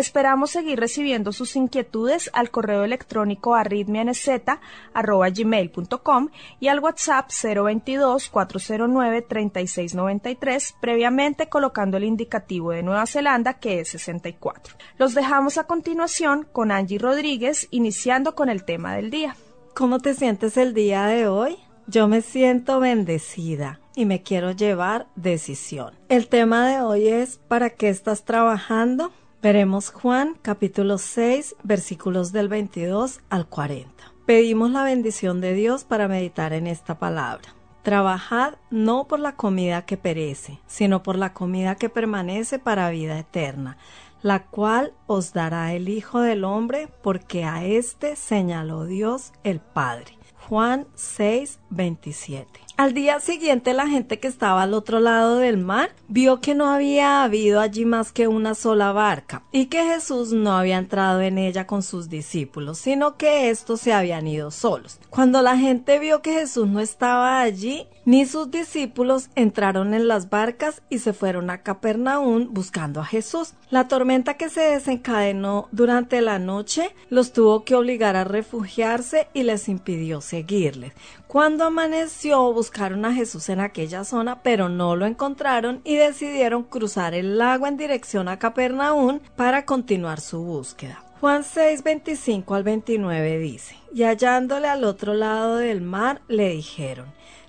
Esperamos seguir recibiendo sus inquietudes al correo electrónico arritmianz.gmail.com y al WhatsApp 022-409-3693, previamente colocando el indicativo de Nueva Zelanda que es 64. Los dejamos a continuación con Angie Rodríguez, iniciando con el tema del día. ¿Cómo te sientes el día de hoy? Yo me siento bendecida y me quiero llevar decisión. El tema de hoy es ¿para qué estás trabajando? Veremos Juan capítulo 6 versículos del 22 al 40. Pedimos la bendición de Dios para meditar en esta palabra. Trabajad no por la comida que perece, sino por la comida que permanece para vida eterna, la cual os dará el Hijo del Hombre, porque a éste señaló Dios el Padre. Juan 6, 27. Al día siguiente la gente que estaba al otro lado del mar vio que no había habido allí más que una sola barca y que Jesús no había entrado en ella con sus discípulos, sino que estos se habían ido solos. Cuando la gente vio que Jesús no estaba allí, ni sus discípulos entraron en las barcas y se fueron a Capernaum buscando a Jesús. La tormenta que se desencadenó durante la noche los tuvo que obligar a refugiarse y les impidió seguirles. Cuando amaneció buscaron a Jesús en aquella zona, pero no lo encontraron y decidieron cruzar el lago en dirección a Capernaum para continuar su búsqueda. Juan 6, 25 al 29 dice, y hallándole al otro lado del mar, le dijeron,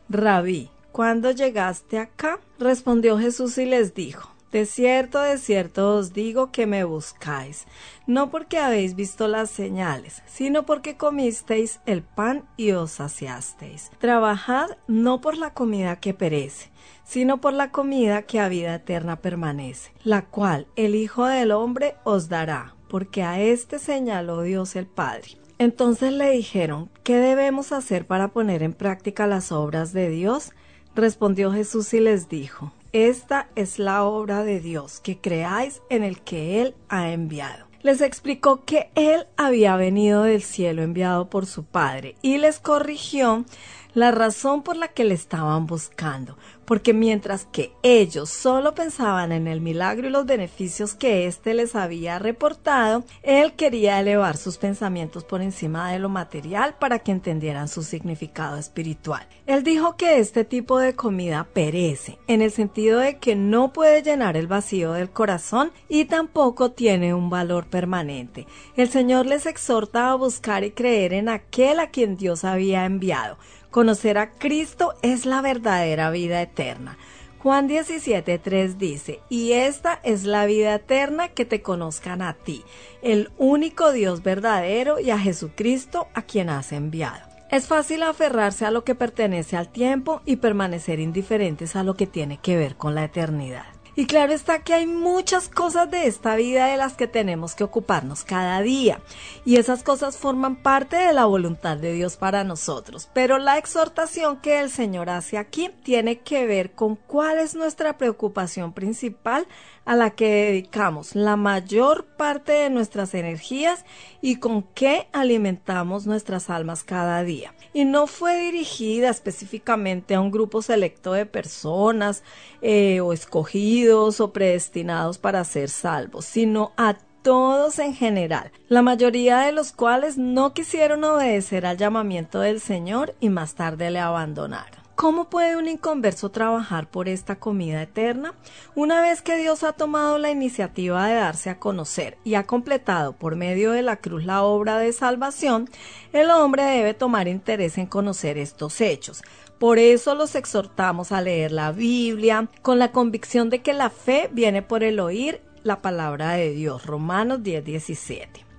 Rabí, ¿cuándo llegaste acá? Respondió Jesús y les dijo, de cierto, de cierto os digo que me buscáis, no porque habéis visto las señales, sino porque comisteis el pan y os saciasteis. Trabajad no por la comida que perece, sino por la comida que a vida eterna permanece, la cual el Hijo del Hombre os dará, porque a éste señaló Dios el Padre. Entonces le dijeron, ¿qué debemos hacer para poner en práctica las obras de Dios? Respondió Jesús y les dijo, Esta es la obra de Dios, que creáis en el que Él ha enviado. Les explicó que Él había venido del cielo enviado por su Padre y les corrigió la razón por la que le estaban buscando, porque mientras que ellos solo pensaban en el milagro y los beneficios que éste les había reportado, él quería elevar sus pensamientos por encima de lo material para que entendieran su significado espiritual. Él dijo que este tipo de comida perece, en el sentido de que no puede llenar el vacío del corazón y tampoco tiene un valor permanente. El Señor les exhorta a buscar y creer en aquel a quien Dios había enviado. Conocer a Cristo es la verdadera vida eterna. Juan 17.3 dice, y esta es la vida eterna que te conozcan a ti, el único Dios verdadero y a Jesucristo a quien has enviado. Es fácil aferrarse a lo que pertenece al tiempo y permanecer indiferentes a lo que tiene que ver con la eternidad. Y claro está que hay muchas cosas de esta vida de las que tenemos que ocuparnos cada día. Y esas cosas forman parte de la voluntad de Dios para nosotros. Pero la exhortación que el Señor hace aquí tiene que ver con cuál es nuestra preocupación principal a la que dedicamos la mayor parte de nuestras energías y con qué alimentamos nuestras almas cada día. Y no fue dirigida específicamente a un grupo selecto de personas eh, o escogidos o predestinados para ser salvos, sino a todos en general, la mayoría de los cuales no quisieron obedecer al llamamiento del Señor y más tarde le abandonaron. ¿Cómo puede un inconverso trabajar por esta comida eterna? Una vez que Dios ha tomado la iniciativa de darse a conocer y ha completado por medio de la cruz la obra de salvación, el hombre debe tomar interés en conocer estos hechos. Por eso los exhortamos a leer la Biblia con la convicción de que la fe viene por el oír la palabra de Dios. Romanos 10:17.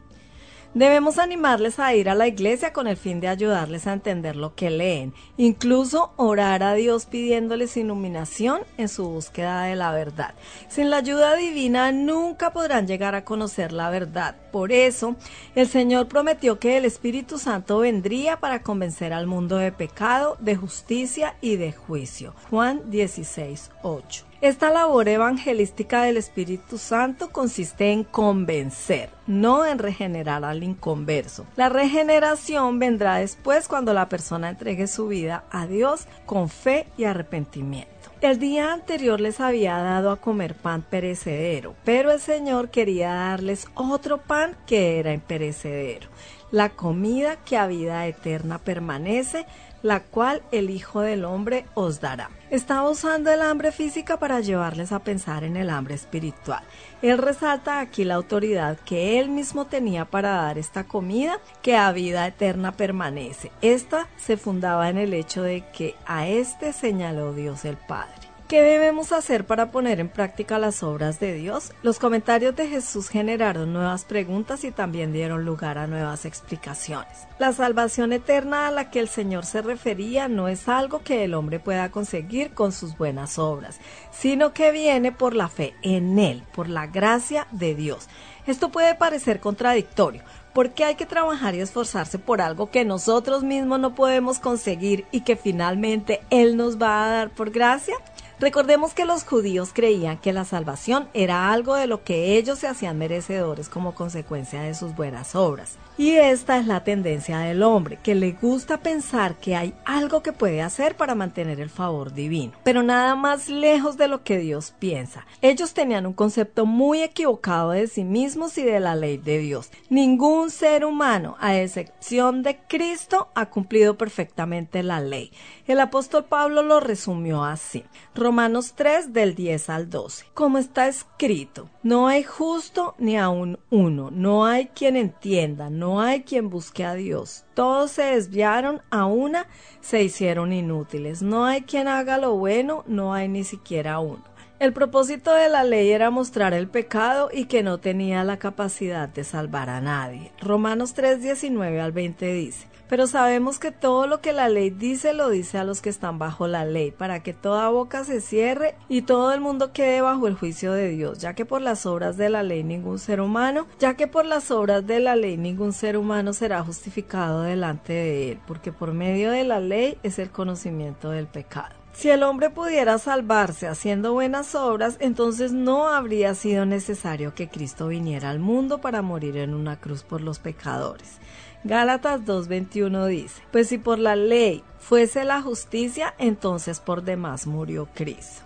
Debemos animarles a ir a la iglesia con el fin de ayudarles a entender lo que leen, incluso orar a Dios pidiéndoles iluminación en su búsqueda de la verdad. Sin la ayuda divina nunca podrán llegar a conocer la verdad. Por eso, el Señor prometió que el Espíritu Santo vendría para convencer al mundo de pecado, de justicia y de juicio. Juan 16, 8. Esta labor evangelística del Espíritu Santo consiste en convencer, no en regenerar al inconverso. La regeneración vendrá después cuando la persona entregue su vida a Dios con fe y arrepentimiento. El día anterior les había dado a comer pan perecedero, pero el Señor quería darles otro pan que era imperecedero, la comida que a vida eterna permanece, la cual el Hijo del Hombre os dará. Estaba usando el hambre física para llevarles a pensar en el hambre espiritual. Él resalta aquí la autoridad que él mismo tenía para dar esta comida que a vida eterna permanece. Esta se fundaba en el hecho de que a este señaló Dios el Padre. ¿Qué debemos hacer para poner en práctica las obras de Dios? Los comentarios de Jesús generaron nuevas preguntas y también dieron lugar a nuevas explicaciones. La salvación eterna a la que el Señor se refería no es algo que el hombre pueda conseguir con sus buenas obras, sino que viene por la fe en Él, por la gracia de Dios. Esto puede parecer contradictorio, porque hay que trabajar y esforzarse por algo que nosotros mismos no podemos conseguir y que finalmente Él nos va a dar por gracia? Recordemos que los judíos creían que la salvación era algo de lo que ellos se hacían merecedores como consecuencia de sus buenas obras. Y esta es la tendencia del hombre, que le gusta pensar que hay algo que puede hacer para mantener el favor divino, pero nada más lejos de lo que Dios piensa. Ellos tenían un concepto muy equivocado de sí mismos y de la ley de Dios. Ningún ser humano, a excepción de Cristo, ha cumplido perfectamente la ley. El apóstol Pablo lo resumió así. Romanos 3 del 10 al 12. Como está escrito, no hay justo ni aun uno, no hay quien entienda, no hay quien busque a Dios. Todos se desviaron, a una se hicieron inútiles. No hay quien haga lo bueno, no hay ni siquiera uno. El propósito de la ley era mostrar el pecado y que no tenía la capacidad de salvar a nadie. Romanos 3, 19 al 20 dice, pero sabemos que todo lo que la ley dice lo dice a los que están bajo la ley, para que toda boca se cierre y todo el mundo quede bajo el juicio de Dios, ya que por las obras de la ley ningún ser humano, ya que por las obras de la ley ningún ser humano será justificado delante de él, porque por medio de la ley es el conocimiento del pecado. Si el hombre pudiera salvarse haciendo buenas obras, entonces no habría sido necesario que Cristo viniera al mundo para morir en una cruz por los pecadores. Gálatas 2.21 dice, pues si por la ley fuese la justicia, entonces por demás murió Cristo.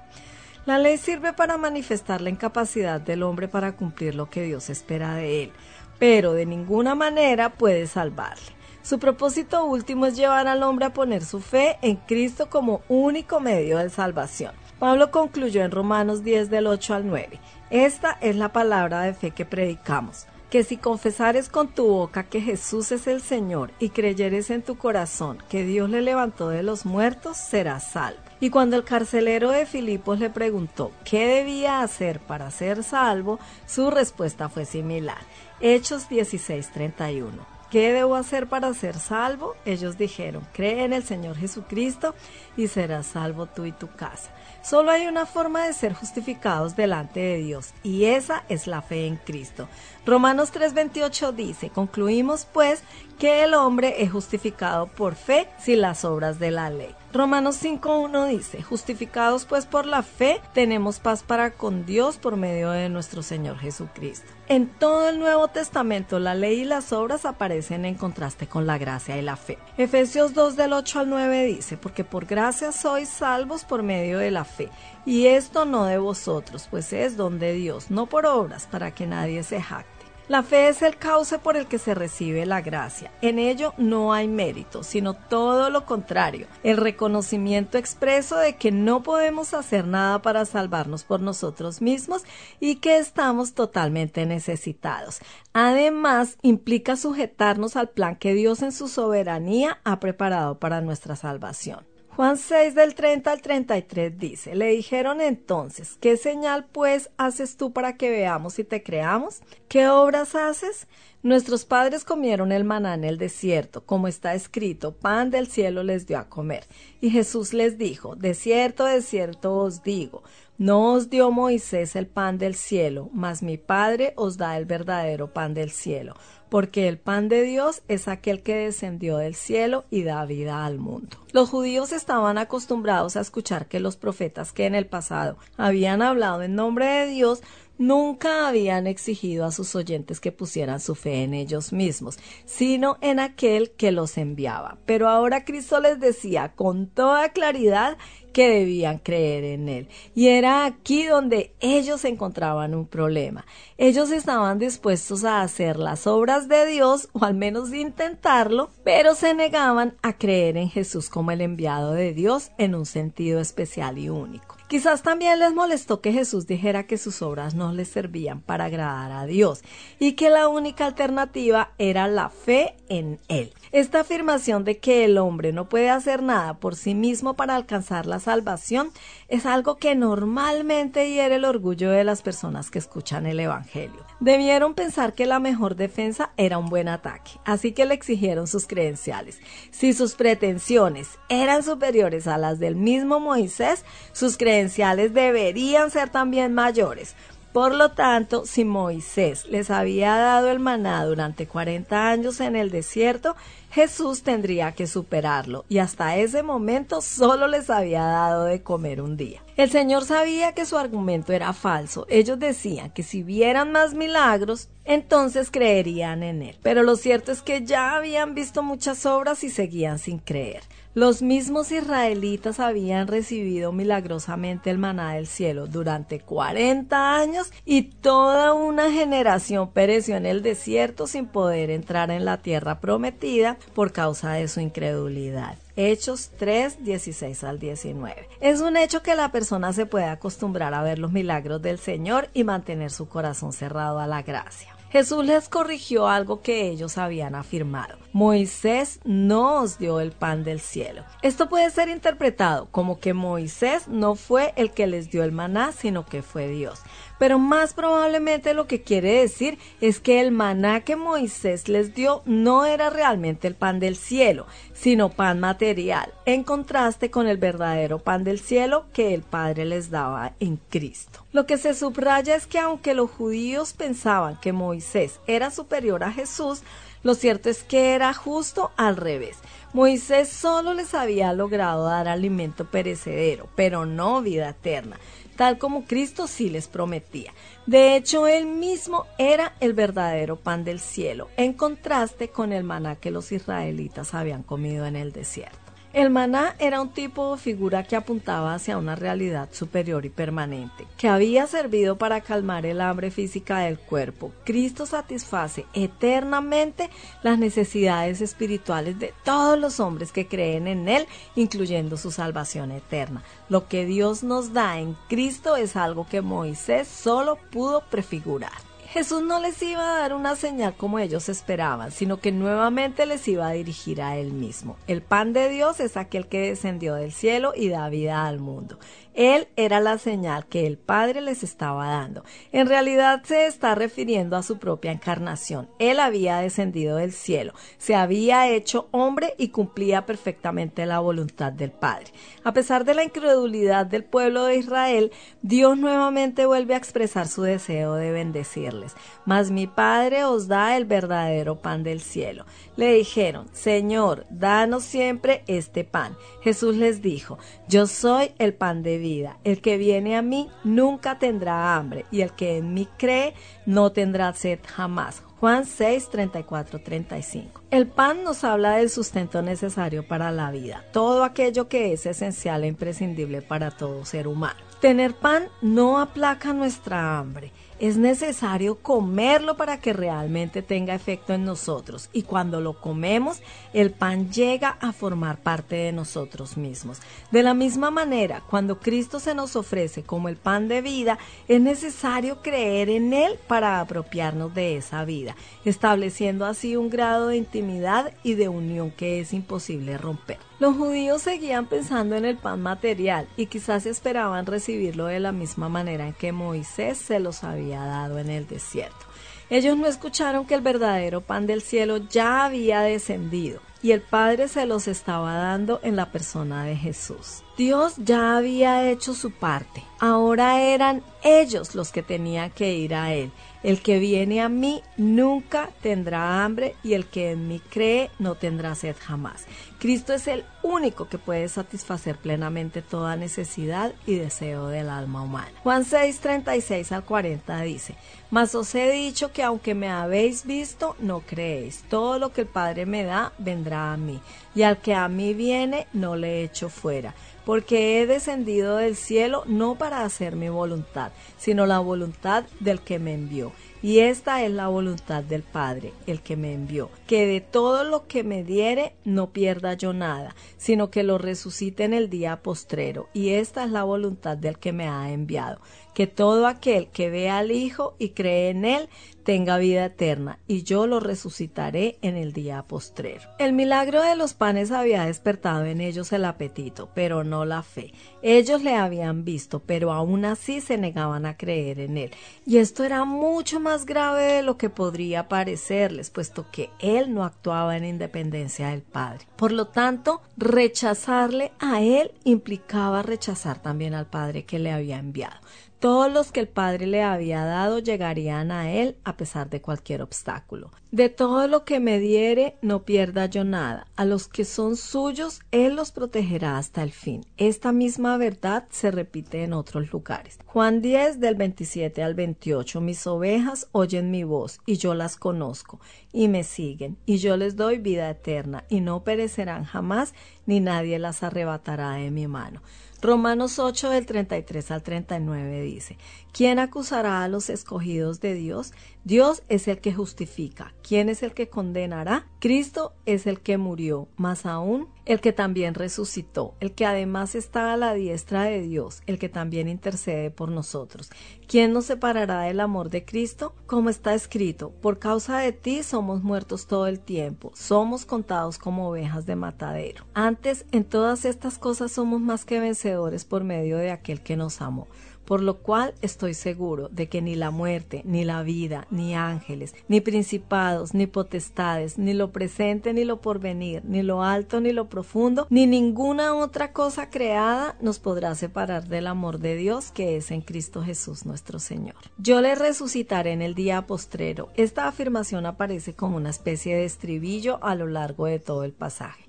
La ley sirve para manifestar la incapacidad del hombre para cumplir lo que Dios espera de él, pero de ninguna manera puede salvarle. Su propósito último es llevar al hombre a poner su fe en Cristo como único medio de salvación. Pablo concluyó en Romanos 10 del 8 al 9. Esta es la palabra de fe que predicamos que si confesares con tu boca que Jesús es el Señor y creyeres en tu corazón que Dios le levantó de los muertos, serás salvo. Y cuando el carcelero de Filipos le preguntó qué debía hacer para ser salvo, su respuesta fue similar. Hechos 16:31. ¿qué debo hacer para ser salvo? Ellos dijeron, cree en el Señor Jesucristo y serás salvo tú y tu casa. Solo hay una forma de ser justificados delante de Dios y esa es la fe en Cristo. Romanos 3:28 dice, concluimos pues que el hombre es justificado por fe sin las obras de la ley. Romanos 5.1 dice, justificados pues por la fe, tenemos paz para con Dios por medio de nuestro Señor Jesucristo. En todo el Nuevo Testamento la ley y las obras aparecen en contraste con la gracia y la fe. Efesios 2 del 8 al 9 dice, porque por gracia sois salvos por medio de la fe, y esto no de vosotros, pues es don de Dios, no por obras, para que nadie se jacte. La fe es el cauce por el que se recibe la gracia. En ello no hay mérito, sino todo lo contrario, el reconocimiento expreso de que no podemos hacer nada para salvarnos por nosotros mismos y que estamos totalmente necesitados. Además, implica sujetarnos al plan que Dios en su soberanía ha preparado para nuestra salvación. Juan 6 del 30 al 33 dice, le dijeron entonces, ¿qué señal pues haces tú para que veamos y te creamos? ¿Qué obras haces? Nuestros padres comieron el maná en el desierto, como está escrito, pan del cielo les dio a comer. Y Jesús les dijo, de cierto, de cierto os digo, no os dio Moisés el pan del cielo, mas mi Padre os da el verdadero pan del cielo porque el pan de Dios es aquel que descendió del cielo y da vida al mundo. Los judíos estaban acostumbrados a escuchar que los profetas que en el pasado habían hablado en nombre de Dios nunca habían exigido a sus oyentes que pusieran su fe en ellos mismos, sino en aquel que los enviaba. Pero ahora Cristo les decía con toda claridad que debían creer en Él. Y era aquí donde ellos encontraban un problema. Ellos estaban dispuestos a hacer las obras de Dios, o al menos intentarlo, pero se negaban a creer en Jesús como el enviado de Dios en un sentido especial y único. Quizás también les molestó que Jesús dijera que sus obras no les servían para agradar a Dios y que la única alternativa era la fe en Él. Esta afirmación de que el hombre no puede hacer nada por sí mismo para alcanzar la salvación es algo que normalmente hiere el orgullo de las personas que escuchan el Evangelio. Debieron pensar que la mejor defensa era un buen ataque, así que le exigieron sus credenciales. Si sus pretensiones eran superiores a las del mismo Moisés, sus credenciales deberían ser también mayores. Por lo tanto, si Moisés les había dado el maná durante 40 años en el desierto, Jesús tendría que superarlo y hasta ese momento solo les había dado de comer un día. El Señor sabía que su argumento era falso. Ellos decían que si vieran más milagros, entonces creerían en Él. Pero lo cierto es que ya habían visto muchas obras y seguían sin creer. Los mismos israelitas habían recibido milagrosamente el maná del cielo durante 40 años y toda una generación pereció en el desierto sin poder entrar en la tierra prometida por causa de su incredulidad. Hechos 3, 16 al 19. Es un hecho que la persona se puede acostumbrar a ver los milagros del Señor y mantener su corazón cerrado a la gracia. Jesús les corrigió algo que ellos habían afirmado. Moisés no os dio el pan del cielo. Esto puede ser interpretado como que Moisés no fue el que les dio el maná, sino que fue Dios pero más probablemente lo que quiere decir es que el maná que Moisés les dio no era realmente el pan del cielo, sino pan material, en contraste con el verdadero pan del cielo que el Padre les daba en Cristo. Lo que se subraya es que aunque los judíos pensaban que Moisés era superior a Jesús, lo cierto es que era justo al revés. Moisés solo les había logrado dar alimento perecedero, pero no vida eterna tal como Cristo sí les prometía. De hecho, él mismo era el verdadero pan del cielo, en contraste con el maná que los israelitas habían comido en el desierto. El maná era un tipo o figura que apuntaba hacia una realidad superior y permanente, que había servido para calmar el hambre física del cuerpo. Cristo satisface eternamente las necesidades espirituales de todos los hombres que creen en Él, incluyendo su salvación eterna. Lo que Dios nos da en Cristo es algo que Moisés solo pudo prefigurar. Jesús no les iba a dar una señal como ellos esperaban, sino que nuevamente les iba a dirigir a Él mismo. El pan de Dios es aquel que descendió del cielo y da vida al mundo. Él era la señal que el Padre les estaba dando. En realidad se está refiriendo a su propia encarnación. Él había descendido del cielo, se había hecho hombre y cumplía perfectamente la voluntad del Padre. A pesar de la incredulidad del pueblo de Israel, Dios nuevamente vuelve a expresar su deseo de bendecirles. Mas mi Padre os da el verdadero pan del cielo. Le dijeron, Señor, danos siempre este pan. Jesús les dijo, Yo soy el pan de vida el que viene a mí nunca tendrá hambre y el que en mí cree no tendrá sed jamás. Juan 6, 34, 35. El pan nos habla del sustento necesario para la vida, todo aquello que es esencial e imprescindible para todo ser humano. Tener pan no aplaca nuestra hambre es necesario comerlo para que realmente tenga efecto en nosotros. Y cuando lo comemos, el pan llega a formar parte de nosotros mismos. De la misma manera, cuando Cristo se nos ofrece como el pan de vida, es necesario creer en Él para apropiarnos de esa vida, estableciendo así un grado de intimidad y de unión que es imposible romper. Los judíos seguían pensando en el pan material y quizás esperaban recibirlo de la misma manera en que Moisés se los había dado en el desierto. Ellos no escucharon que el verdadero pan del cielo ya había descendido y el Padre se los estaba dando en la persona de Jesús. Dios ya había hecho su parte. Ahora eran ellos los que tenían que ir a Él. El que viene a mí nunca tendrá hambre y el que en mí cree no tendrá sed jamás. Cristo es el único que puede satisfacer plenamente toda necesidad y deseo del alma humana. Juan 6, 36 al 40 dice, Mas os he dicho que aunque me habéis visto, no creéis. Todo lo que el Padre me da, vendrá a mí. Y al que a mí viene, no le echo fuera porque he descendido del cielo no para hacer mi voluntad, sino la voluntad del que me envió. Y esta es la voluntad del Padre, el que me envió, que de todo lo que me diere no pierda yo nada, sino que lo resucite en el día postrero. Y esta es la voluntad del que me ha enviado, que todo aquel que ve al Hijo y cree en Él tenga vida eterna, y yo lo resucitaré en el día postrero. El milagro de los panes había despertado en ellos el apetito, pero no la fe. Ellos le habían visto, pero aún así se negaban a creer en Él. Y esto era mucho más grave de lo que podría parecerles, puesto que Él no actuaba en independencia del Padre. Por lo tanto, rechazarle a Él implicaba rechazar también al Padre que le había enviado. Todos los que el Padre le había dado llegarían a Él a pesar de cualquier obstáculo. De todo lo que me diere, no pierda yo nada. A los que son suyos, Él los protegerá hasta el fin. Esta misma verdad se repite en otros lugares. Juan 10 del 27 al 28. Mis ovejas oyen mi voz, y yo las conozco, y me siguen, y yo les doy vida eterna, y no perecerán jamás, ni nadie las arrebatará de mi mano. Romanos 8 del 33 al 39 dice, ¿quién acusará a los escogidos de Dios? Dios es el que justifica. ¿Quién es el que condenará? Cristo es el que murió, más aún el que también resucitó, el que además está a la diestra de Dios, el que también intercede por nosotros. ¿Quién nos separará del amor de Cristo? Como está escrito, por causa de ti somos muertos todo el tiempo, somos contados como ovejas de matadero. Antes, en todas estas cosas somos más que vencedores por medio de aquel que nos amó por lo cual estoy seguro de que ni la muerte, ni la vida, ni ángeles, ni principados, ni potestades, ni lo presente, ni lo porvenir, ni lo alto, ni lo profundo, ni ninguna otra cosa creada nos podrá separar del amor de Dios que es en Cristo Jesús nuestro Señor. Yo le resucitaré en el día postrero. Esta afirmación aparece como una especie de estribillo a lo largo de todo el pasaje.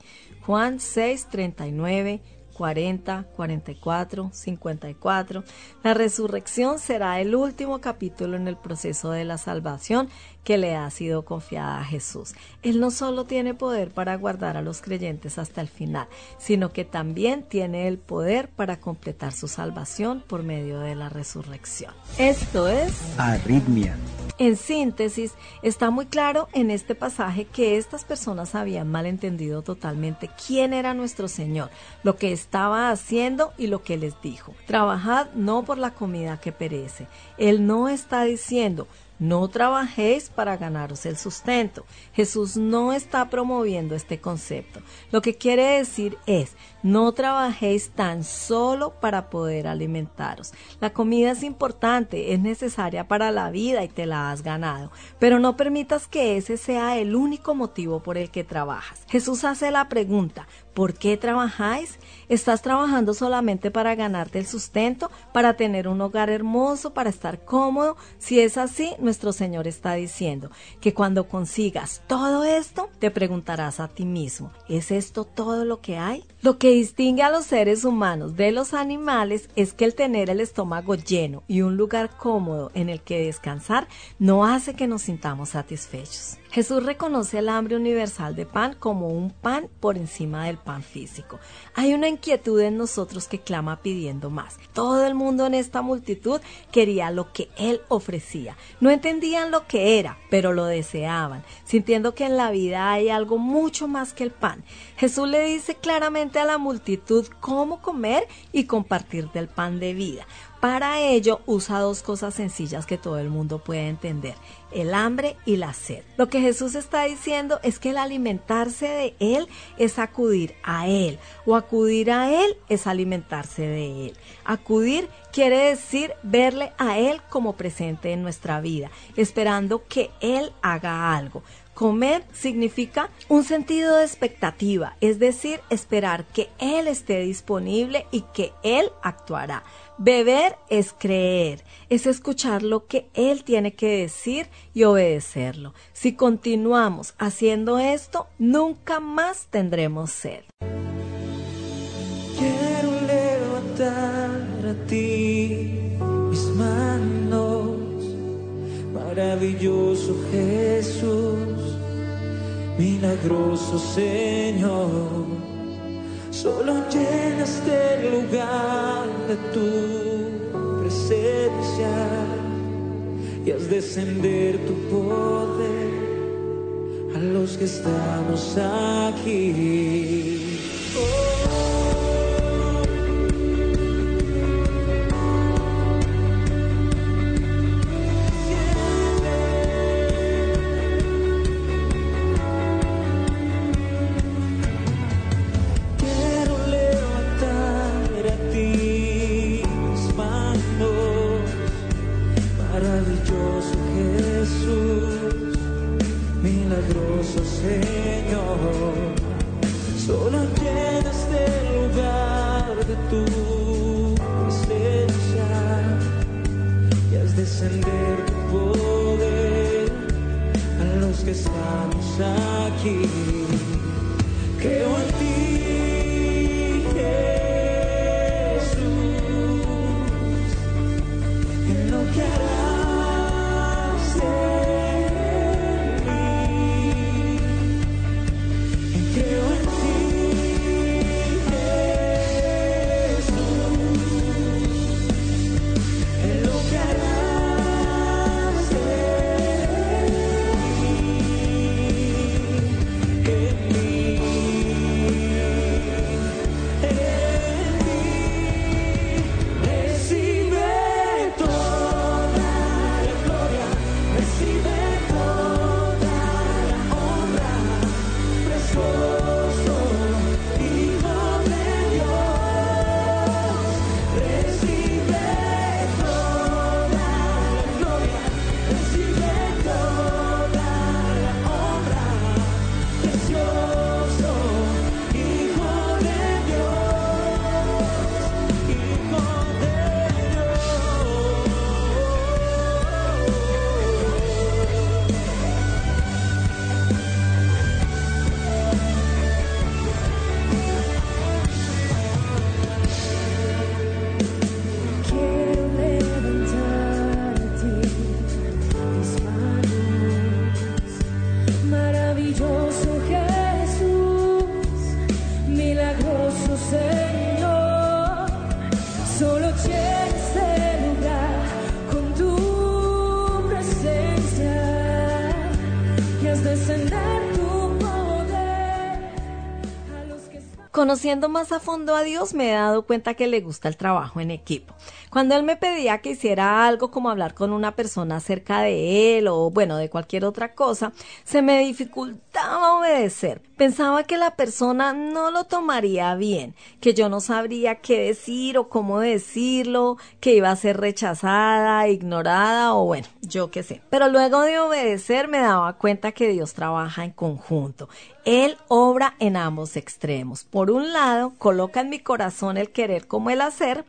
Juan 6, 39, 40, 44, 54. La resurrección será el último capítulo en el proceso de la salvación que le ha sido confiada a Jesús. Él no solo tiene poder para guardar a los creyentes hasta el final, sino que también tiene el poder para completar su salvación por medio de la resurrección. Esto es Arritmia en síntesis, está muy claro en este pasaje que estas personas habían malentendido totalmente quién era nuestro Señor, lo que estaba haciendo y lo que les dijo. Trabajad no por la comida que perece. Él no está diciendo, no trabajéis para ganaros el sustento. Jesús no está promoviendo este concepto. Lo que quiere decir es, no trabajéis tan solo para poder alimentaros. La comida es importante, es necesaria para la vida y te la has ganado, pero no permitas que ese sea el único motivo por el que trabajas. Jesús hace la pregunta, ¿por qué trabajáis? ¿Estás trabajando solamente para ganarte el sustento, para tener un hogar hermoso, para estar cómodo? Si es así, nuestro Señor está diciendo que cuando consigas todo esto, te preguntarás a ti mismo, ¿es esto todo lo que hay? Lo que distingue a los seres humanos de los animales es que el tener el estómago lleno y un lugar cómodo en el que descansar no hace que nos sintamos satisfechos. Jesús reconoce el hambre universal de pan como un pan por encima del pan físico. Hay una inquietud en nosotros que clama pidiendo más. Todo el mundo en esta multitud quería lo que Él ofrecía. No entendían lo que era, pero lo deseaban, sintiendo que en la vida hay algo mucho más que el pan. Jesús le dice claramente a la multitud cómo comer y compartir del pan de vida. Para ello usa dos cosas sencillas que todo el mundo puede entender, el hambre y la sed. Lo que Jesús está diciendo es que el alimentarse de Él es acudir a Él o acudir a Él es alimentarse de Él. Acudir quiere decir verle a Él como presente en nuestra vida, esperando que Él haga algo. Comer significa un sentido de expectativa, es decir, esperar que Él esté disponible y que Él actuará. Beber es creer, es escuchar lo que Él tiene que decir y obedecerlo. Si continuamos haciendo esto, nunca más tendremos sed. Quiero levantar a ti mis manos, maravilloso Jesús milagroso Señor. Solo llena este lugar de tu presencia y haz descender tu poder a los que estamos aquí. Conociendo más a fondo a Dios me he dado cuenta que le gusta el trabajo en equipo. Cuando Él me pedía que hiciera algo como hablar con una persona cerca de Él o bueno, de cualquier otra cosa, se me dificultaba obedecer. Pensaba que la persona no lo tomaría bien, que yo no sabría qué decir o cómo decirlo, que iba a ser rechazada, ignorada o bueno, yo qué sé. Pero luego de obedecer me daba cuenta que Dios trabaja en conjunto. Él obra en ambos extremos. Por un lado, coloca en mi corazón el querer como el hacer,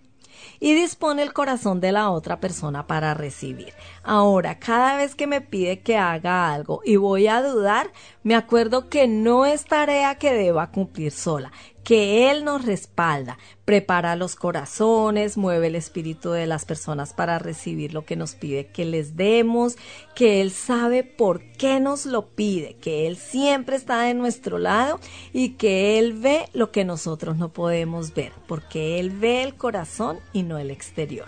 y dispone el corazón de la otra persona para recibir. Ahora, cada vez que me pide que haga algo y voy a dudar, me acuerdo que no es tarea que deba cumplir sola, que Él nos respalda, prepara los corazones, mueve el espíritu de las personas para recibir lo que nos pide que les demos, que Él sabe por qué nos lo pide, que Él siempre está de nuestro lado y que Él ve lo que nosotros no podemos ver, porque Él ve el corazón y no el exterior.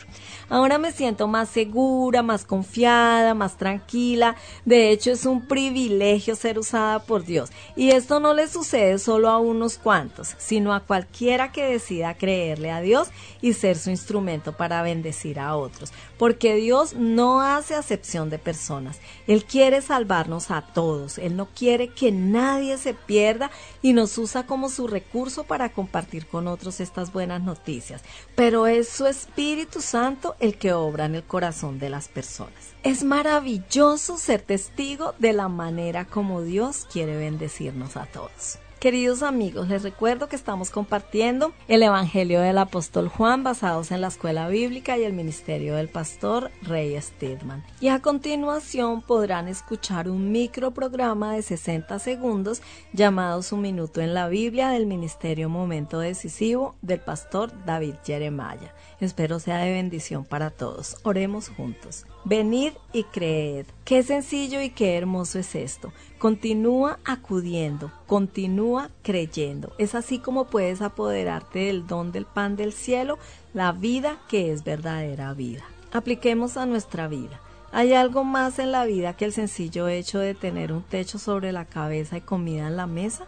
Ahora me siento más segura, más confiada, más tranquila. De hecho, es un privilegio ser usada por Dios. Y esto no le sucede solo a unos cuantos, sino a cualquiera que decida creerle a Dios y ser su instrumento para bendecir a otros. Porque Dios no hace acepción de personas. Él quiere salvarnos a todos. Él no quiere que nadie se pierda y nos usa como su recurso para compartir con otros estas buenas noticias. Pero es su Espíritu Santo el que obra en el corazón de las personas. Es maravilloso ser testigo de la manera como Dios quiere bendecirnos a todos. Queridos amigos, les recuerdo que estamos compartiendo el Evangelio del Apóstol Juan basados en la escuela bíblica y el ministerio del pastor Rey Stedman. Y a continuación podrán escuchar un microprograma de 60 segundos llamado Su Minuto en la Biblia del Ministerio Momento Decisivo del pastor David Jeremiah. Espero sea de bendición para todos. Oremos juntos. Venid y creed. Qué sencillo y qué hermoso es esto. Continúa acudiendo, continúa creyendo. Es así como puedes apoderarte del don del pan del cielo, la vida que es verdadera vida. Apliquemos a nuestra vida. ¿Hay algo más en la vida que el sencillo hecho de tener un techo sobre la cabeza y comida en la mesa?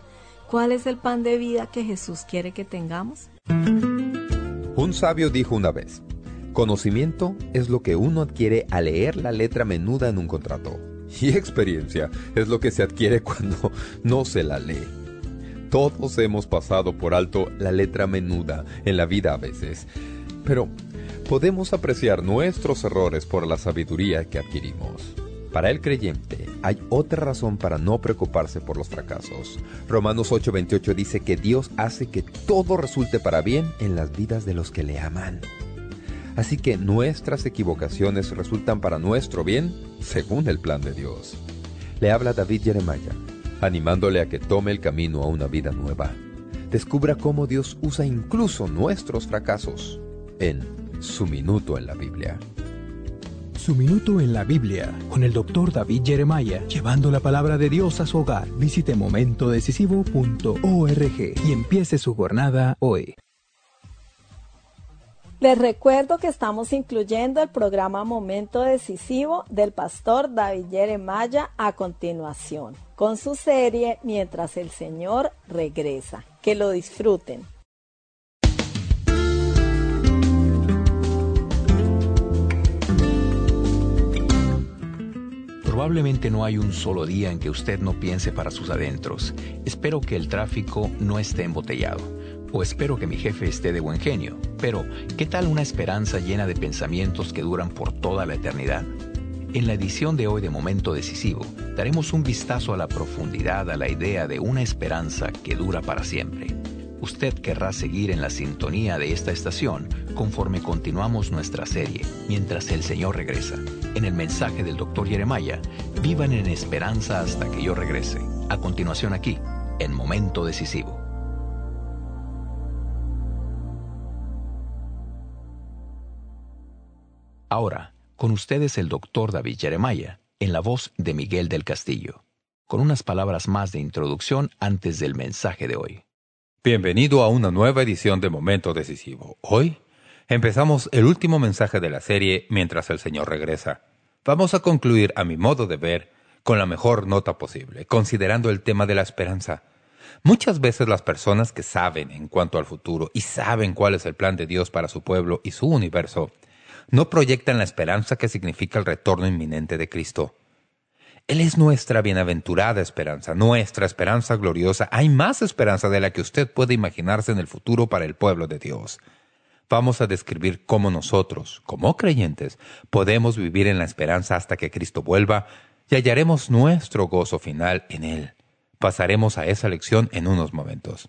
¿Cuál es el pan de vida que Jesús quiere que tengamos? Un sabio dijo una vez, Conocimiento es lo que uno adquiere al leer la letra menuda en un contrato. Y experiencia es lo que se adquiere cuando no se la lee. Todos hemos pasado por alto la letra menuda en la vida a veces, pero podemos apreciar nuestros errores por la sabiduría que adquirimos. Para el creyente hay otra razón para no preocuparse por los fracasos. Romanos 8:28 dice que Dios hace que todo resulte para bien en las vidas de los que le aman. Así que nuestras equivocaciones resultan para nuestro bien según el plan de Dios. Le habla David Jeremiah, animándole a que tome el camino a una vida nueva. Descubra cómo Dios usa incluso nuestros fracasos en su minuto en la Biblia. Su minuto en la Biblia con el doctor David Jeremiah, llevando la palabra de Dios a su hogar. Visite momentodecisivo.org y empiece su jornada hoy. Les recuerdo que estamos incluyendo el programa Momento Decisivo del pastor David Jeremiah a continuación, con su serie Mientras el Señor regresa. Que lo disfruten. Probablemente no hay un solo día en que usted no piense para sus adentros. Espero que el tráfico no esté embotellado o espero que mi jefe esté de buen genio, pero ¿qué tal una esperanza llena de pensamientos que duran por toda la eternidad? En la edición de hoy de Momento Decisivo, daremos un vistazo a la profundidad a la idea de una esperanza que dura para siempre. Usted querrá seguir en la sintonía de esta estación conforme continuamos nuestra serie, mientras el Señor regresa. En el mensaje del Dr. Jeremiah, vivan en esperanza hasta que yo regrese. A continuación aquí, en Momento Decisivo. Ahora, con ustedes el doctor David Jeremiah, en la voz de Miguel del Castillo, con unas palabras más de introducción antes del mensaje de hoy. Bienvenido a una nueva edición de Momento Decisivo. Hoy empezamos el último mensaje de la serie Mientras el Señor regresa. Vamos a concluir, a mi modo de ver, con la mejor nota posible, considerando el tema de la esperanza. Muchas veces las personas que saben en cuanto al futuro y saben cuál es el plan de Dios para su pueblo y su universo, no proyectan la esperanza que significa el retorno inminente de Cristo. Él es nuestra bienaventurada esperanza, nuestra esperanza gloriosa. Hay más esperanza de la que usted puede imaginarse en el futuro para el pueblo de Dios. Vamos a describir cómo nosotros, como creyentes, podemos vivir en la esperanza hasta que Cristo vuelva y hallaremos nuestro gozo final en Él. Pasaremos a esa lección en unos momentos.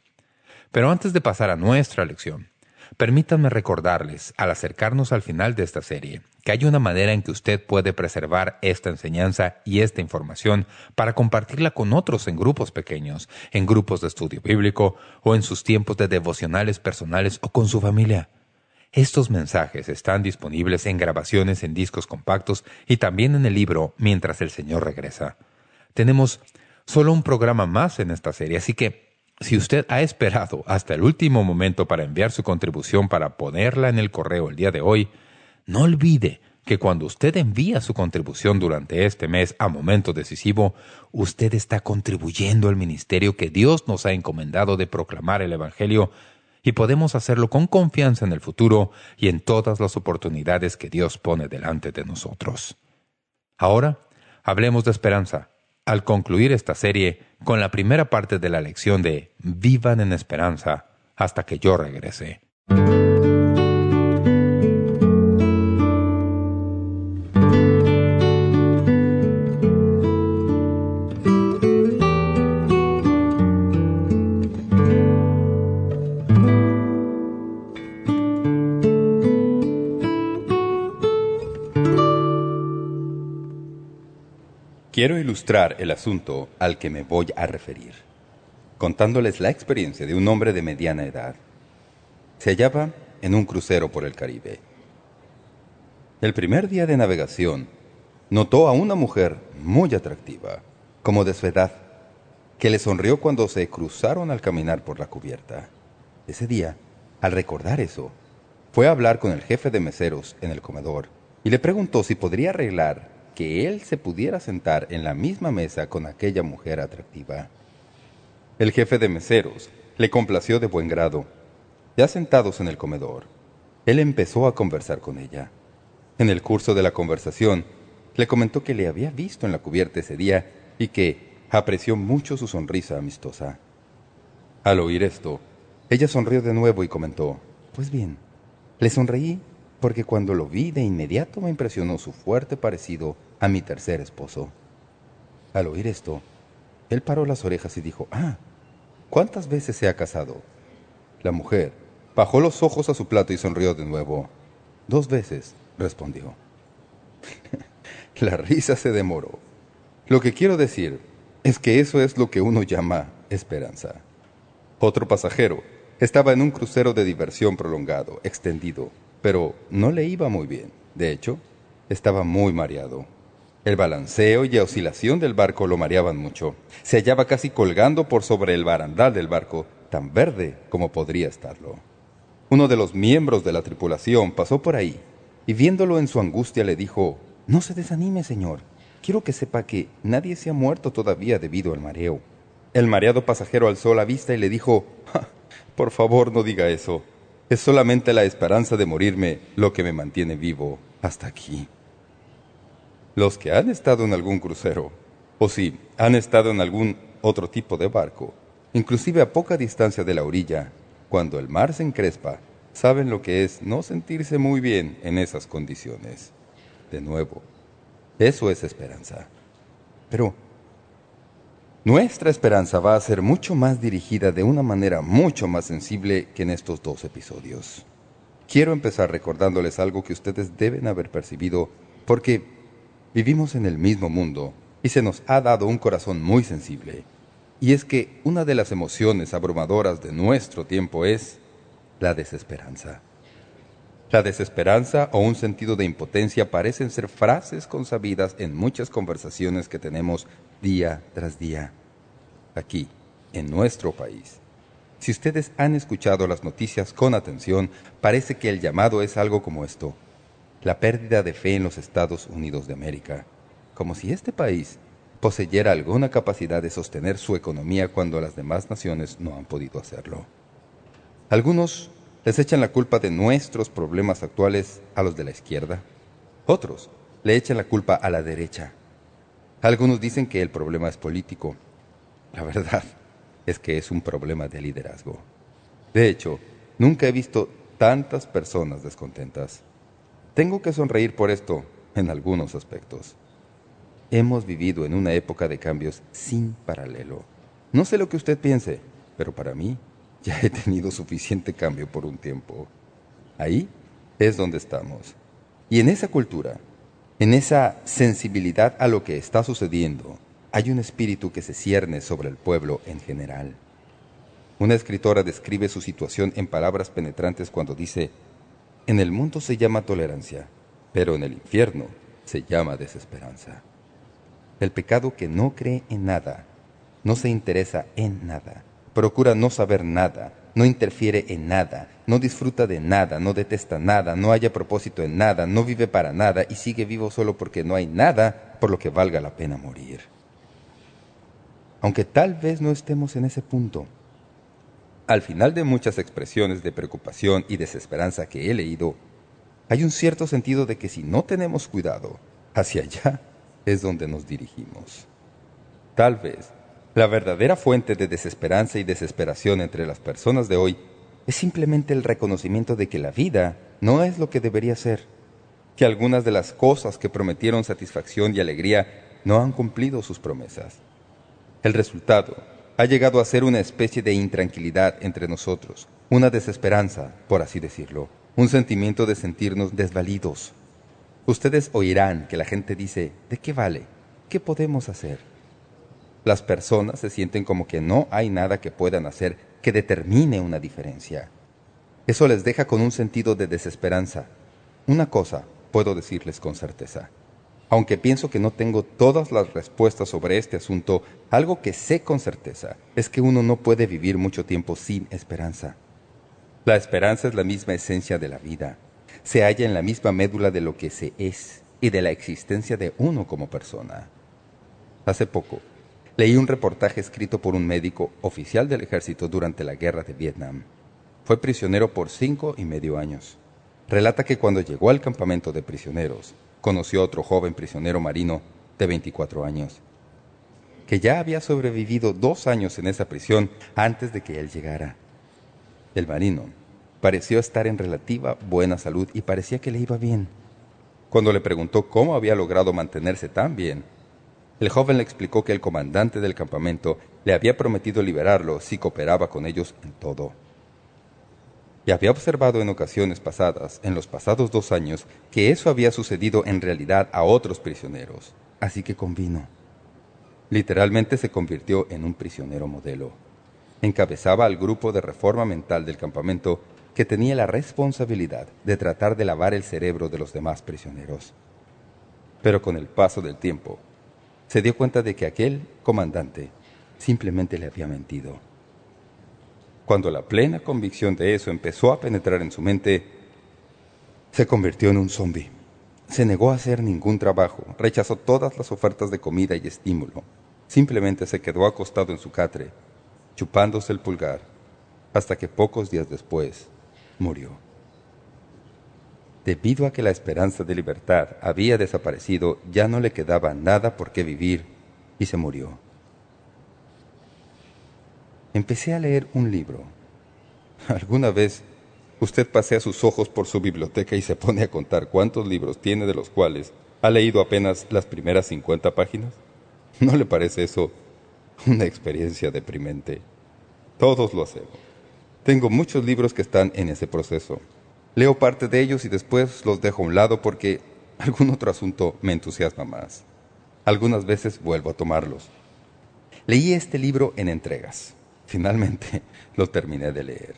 Pero antes de pasar a nuestra lección, permítanme recordarles, al acercarnos al final de esta serie, que hay una manera en que usted puede preservar esta enseñanza y esta información para compartirla con otros en grupos pequeños, en grupos de estudio bíblico o en sus tiempos de devocionales personales o con su familia. Estos mensajes están disponibles en grabaciones en discos compactos y también en el libro Mientras el Señor regresa. Tenemos solo un programa más en esta serie, así que si usted ha esperado hasta el último momento para enviar su contribución para ponerla en el correo el día de hoy, no olvide que cuando usted envía su contribución durante este mes a momento decisivo, usted está contribuyendo al ministerio que Dios nos ha encomendado de proclamar el Evangelio y podemos hacerlo con confianza en el futuro y en todas las oportunidades que Dios pone delante de nosotros. Ahora, hablemos de esperanza, al concluir esta serie con la primera parte de la lección de Vivan en esperanza hasta que yo regrese. Quiero ilustrar el asunto al que me voy a referir, contándoles la experiencia de un hombre de mediana edad. Se hallaba en un crucero por el Caribe. El primer día de navegación, notó a una mujer muy atractiva, como de su edad, que le sonrió cuando se cruzaron al caminar por la cubierta. Ese día, al recordar eso, fue a hablar con el jefe de meseros en el comedor y le preguntó si podría arreglar que él se pudiera sentar en la misma mesa con aquella mujer atractiva. El jefe de meseros le complació de buen grado. Ya sentados en el comedor, él empezó a conversar con ella. En el curso de la conversación, le comentó que le había visto en la cubierta ese día y que apreció mucho su sonrisa amistosa. Al oír esto, ella sonrió de nuevo y comentó, «Pues bien, le sonreí porque cuando lo vi de inmediato me impresionó su fuerte parecido a mi tercer esposo. Al oír esto, él paró las orejas y dijo, «Ah, ¿cuántas veces se ha casado?» La mujer bajó los ojos a su plato y sonrió de nuevo. «Dos veces», respondió. La risa se demoró. Lo que quiero decir es que eso es lo que uno llama esperanza. Otro pasajero estaba en un crucero de diversión prolongado, extendido, pero no le iba muy bien. De hecho, estaba muy mareado. El balanceo y la oscilación del barco lo mareaban mucho. Se hallaba casi colgando por sobre el barandal del barco, tan verde como podría estarlo. Uno de los miembros de la tripulación pasó por ahí y viéndolo en su angustia le dijo, «No se desanime, señor. Quiero que sepa que nadie se ha muerto todavía debido al mareo». El mareado pasajero alzó la vista y le dijo, «Por favor, no diga eso. Es solamente la esperanza de morirme lo que me mantiene vivo hasta aquí. Los que han estado en algún crucero, o si han estado en algún otro tipo de barco, inclusive a poca distancia de la orilla, cuando el mar se encrespa, saben lo que es no sentirse muy bien en esas condiciones. De nuevo, eso es esperanza. Pero nuestra esperanza va a ser mucho más dirigida de una manera mucho más sensible que en estos dos episodios. Quiero empezar recordándoles algo que ustedes deben haber percibido porque vivimos en el mismo mundo y se nos ha dado un corazón muy sensible. Y es que una de las emociones abrumadoras de nuestro tiempo es la desesperanza. La desesperanza o un sentido de impotencia parecen ser frases consabidas en muchas conversaciones que tenemos día tras día, aquí, en nuestro país. Si ustedes han escuchado las noticias con atención, parece que el llamado es algo como esto. La pérdida de fe en los Estados Unidos de América. Como si este país poseyera alguna capacidad de sostener su economía cuando las demás naciones no han podido hacerlo. Algunos les echan la culpa de nuestros problemas actuales a los de la izquierda. Otros le echan la culpa a la derecha. Algunos dicen que el problema es político. La verdad es que es un problema de liderazgo. De hecho, nunca he visto tantas personas descontentas. Tengo que sonreír por esto en algunos aspectos. Hemos vivido en una época de cambios sin paralelo. No sé lo que usted piense, pero para mí ya he tenido suficiente cambio por un tiempo. Ahí es donde estamos. Y en esa cultura, en esa sensibilidad a lo que está sucediendo, hay un espíritu que se cierne sobre el pueblo en general. Una escritora describe su situación en palabras penetrantes cuando dice, en el mundo se llama tolerancia, pero en el infierno se llama desesperanza el pecado que no cree en nada, no se interesa en nada, procura no saber nada, no interfiere en nada, no disfruta de nada, no detesta nada, no haya propósito en nada, no vive para nada y sigue vivo solo porque no hay nada por lo que valga la pena morir. Aunque tal vez no estemos en ese punto, al final de muchas expresiones de preocupación y desesperanza que he leído, hay un cierto sentido de que si no tenemos cuidado, hacia allá es donde nos dirigimos. Tal vez la verdadera fuente de desesperanza y desesperación entre las personas de hoy es simplemente el reconocimiento de que la vida no es lo que debería ser, que algunas de las cosas que prometieron satisfacción y alegría no han cumplido sus promesas. El resultado ha llegado a ser una especie de intranquilidad entre nosotros, una desesperanza, por así decirlo, un sentimiento de sentirnos desvalidos, Ustedes oirán que la gente dice, ¿de qué vale? ¿Qué podemos hacer? Las personas se sienten como que no hay nada que puedan hacer que determine una diferencia. Eso les deja con un sentido de desesperanza. Una cosa puedo decirles con certeza. Aunque pienso que no tengo todas las respuestas sobre este asunto, algo que sé con certeza es que uno no puede vivir mucho tiempo sin esperanza. La esperanza es la misma esencia de la vida se halla en la misma médula de lo que se es y de la existencia de uno como persona. Hace poco, leí un reportaje escrito por un médico oficial del ejército durante la guerra de Vietnam. Fue prisionero por cinco y medio años. Relata que cuando llegó al campamento de prisioneros, conoció a otro joven prisionero marino de 24 años, que ya había sobrevivido dos años en esa prisión antes de que él llegara. El marino Pareció estar en relativa buena salud y parecía que le iba bien. Cuando le preguntó cómo había logrado mantenerse tan bien, el joven le explicó que el comandante del campamento le había prometido liberarlo si cooperaba con ellos en todo. Y había observado en ocasiones pasadas, en los pasados dos años, que eso había sucedido en realidad a otros prisioneros. Así que convino. Literalmente se convirtió en un prisionero modelo. Encabezaba al grupo de reforma mental del campamento que tenía la responsabilidad de tratar de lavar el cerebro de los demás prisioneros. Pero con el paso del tiempo, se dio cuenta de que aquel comandante simplemente le había mentido. Cuando la plena convicción de eso empezó a penetrar en su mente, se convirtió en un zombi. Se negó a hacer ningún trabajo, rechazó todas las ofertas de comida y estímulo. Simplemente se quedó acostado en su catre, chupándose el pulgar, hasta que pocos días después murió. Debido a que la esperanza de libertad había desaparecido, ya no le quedaba nada por qué vivir y se murió. Empecé a leer un libro. ¿Alguna vez usted pasea sus ojos por su biblioteca y se pone a contar cuántos libros tiene de los cuales ha leído apenas las primeras 50 páginas? ¿No le parece eso una experiencia deprimente? Todos lo hacemos. Tengo muchos libros que están en ese proceso. Leo parte de ellos y después los dejo a un lado porque algún otro asunto me entusiasma más. Algunas veces vuelvo a tomarlos. Leí este libro en entregas. Finalmente lo terminé de leer.